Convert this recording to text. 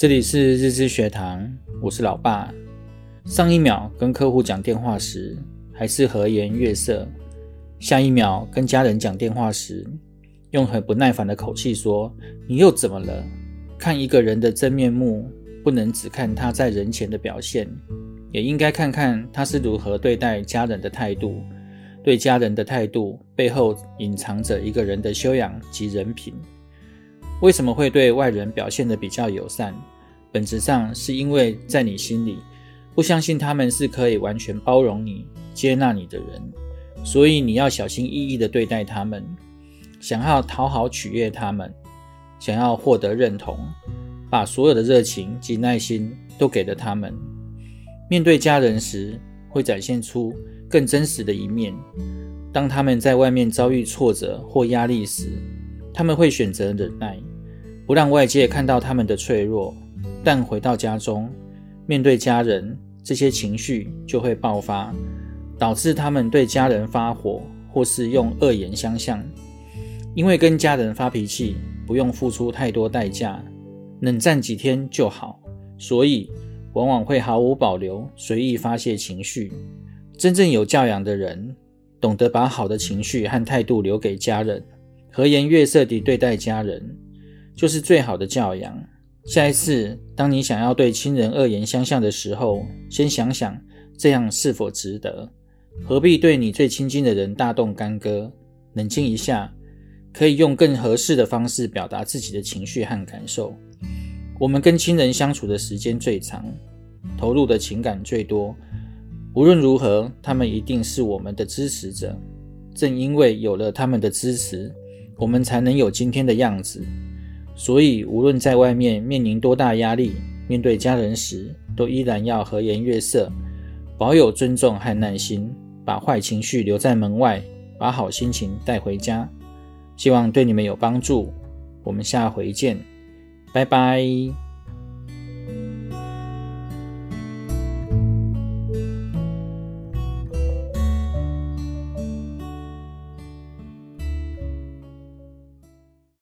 这里是日知学堂，我是老爸。上一秒跟客户讲电话时还是和颜悦色，下一秒跟家人讲电话时，用很不耐烦的口气说：“你又怎么了？”看一个人的真面目，不能只看他在人前的表现，也应该看看他是如何对待家人的态度。对家人的态度背后隐藏着一个人的修养及人品。为什么会对外人表现得比较友善？本质上是因为在你心里不相信他们是可以完全包容你、接纳你的人，所以你要小心翼翼地对待他们，想要讨好取悦他们，想要获得认同，把所有的热情及耐心都给了他们。面对家人时，会展现出更真实的一面。当他们在外面遭遇挫折或压力时，他们会选择忍耐。不让外界看到他们的脆弱，但回到家中，面对家人，这些情绪就会爆发，导致他们对家人发火，或是用恶言相向。因为跟家人发脾气不用付出太多代价，冷战几天就好，所以往往会毫无保留、随意发泄情绪。真正有教养的人，懂得把好的情绪和态度留给家人，和颜悦色地对待家人。就是最好的教养。下一次，当你想要对亲人恶言相向的时候，先想想这样是否值得？何必对你最亲近的人大动干戈？冷静一下，可以用更合适的方式表达自己的情绪和感受。我们跟亲人相处的时间最长，投入的情感最多。无论如何，他们一定是我们的支持者。正因为有了他们的支持，我们才能有今天的样子。所以，无论在外面面临多大压力，面对家人时，都依然要和颜悦色，保有尊重和耐心，把坏情绪留在门外，把好心情带回家。希望对你们有帮助。我们下回见，拜拜。